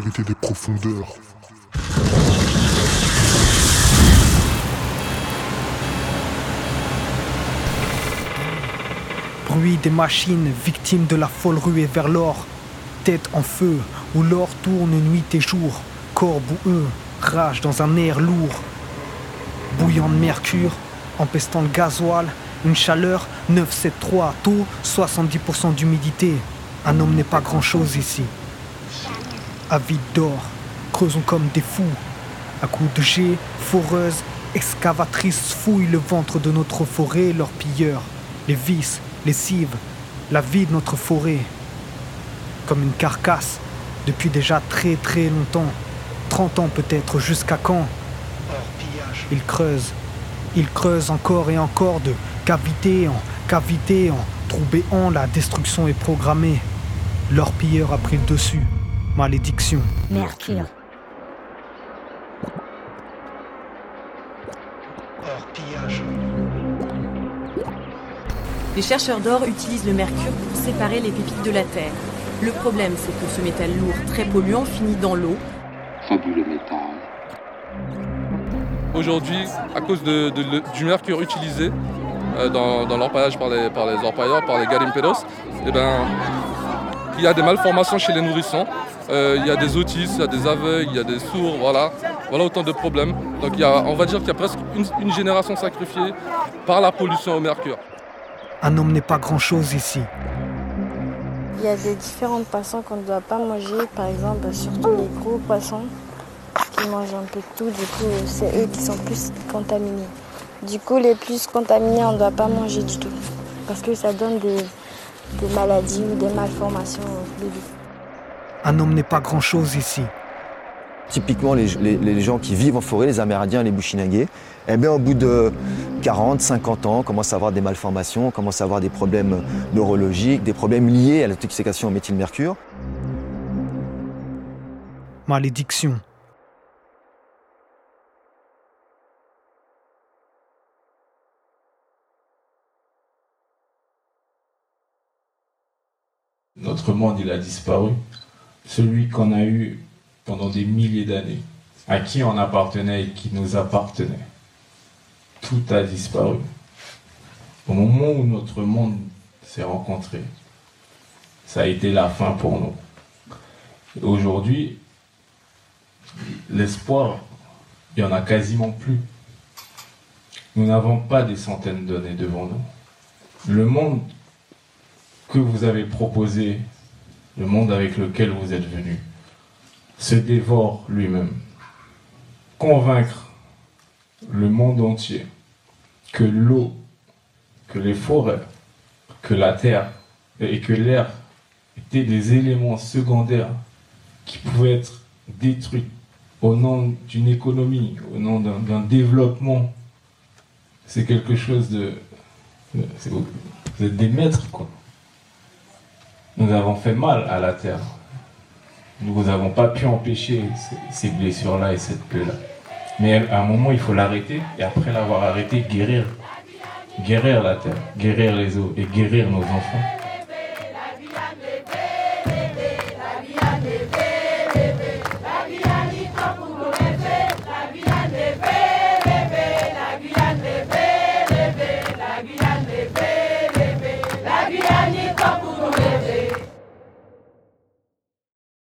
des profondeurs. Bruit des machines, victimes de la folle ruée vers l'or. Tête en feu, où l'or tourne nuit et jour. Corps boueux, rage dans un air lourd. Bouillant de mercure, empestant le gasoil, une chaleur 973, taux 70% d'humidité. Un homme n'est pas grand-chose ici. Avide d'or, creusons comme des fous. À coups de jet, foreuses, excavatrices fouillent le ventre de notre forêt, leurs pilleurs, les vices, les cives, la vie de notre forêt. Comme une carcasse, depuis déjà très très longtemps, 30 ans peut-être, jusqu'à quand Ils creusent, ils creusent encore et encore de cavité en cavité en trou béant, la destruction est programmée. Leur pilleur a pris le dessus. Malédiction. Mercure. Les chercheurs d'or utilisent le mercure pour séparer les pépites de la Terre. Le problème, c'est que ce métal lourd, très polluant, finit dans l'eau. Fabuleux métal. Aujourd'hui, à cause de- de- de- du mercure utilisé euh, dans, dans l'orpaillage par les, par les orpailleurs, par les garimperos, eh ben, il y a des malformations chez les nourrissons. Euh, il y a des autistes, il y a des aveugles, il y a des sourds, voilà. Voilà autant de problèmes. Donc il y a, on va dire qu'il y a presque une, une génération sacrifiée par la pollution au mercure. Un homme n'est pas grand-chose ici. Il y a des différents poissons qu'on ne doit pas manger, par exemple, surtout les gros poissons qui mangent un peu de tout. Du coup, c'est eux qui sont plus contaminés. Du coup, les plus contaminés, on ne doit pas manger du tout. Parce que ça donne des, des maladies ou des malformations bébés. Un homme n'est pas grand-chose ici. Typiquement, les, les- les gens qui vivent en forêt, les Amérindiens, les Bushinagés, eh bien, au bout de 40, 50 ans, commencent à avoir des malformations, commencent à avoir des problèmes neurologiques, des problèmes liés à l'intoxication au méthylmercure. Malédiction. Notre monde, il a disparu. Celui qu'on a eu pendant des milliers d'années, à qui on appartenait et qui nous appartenait. Tout a disparu. Au moment où notre monde s'est rencontré, ça a été la fin pour nous. Aujourd'hui, l'espoir, il n'y en a quasiment plus. Nous n'avons pas des centaines d'années devant nous. Le monde que vous avez proposé, le monde avec lequel vous êtes venu, se dévore lui-même. Convaincre le monde entier que l'eau, que les forêts, que la terre et que l'air étaient des éléments secondaires qui pouvaient être détruits au nom d'une économie, au nom d'un développement, c'est quelque chose de... Vous êtes des maîtres, quoi. Nous avons fait mal à la terre. Nous n'avons pas pu empêcher ces- blessures-là et cette plaie-là. Mais à un moment, il faut l'arrêter et après l'avoir arrêté, guérir. Guérir la terre, guérir les eaux et guérir nos enfants.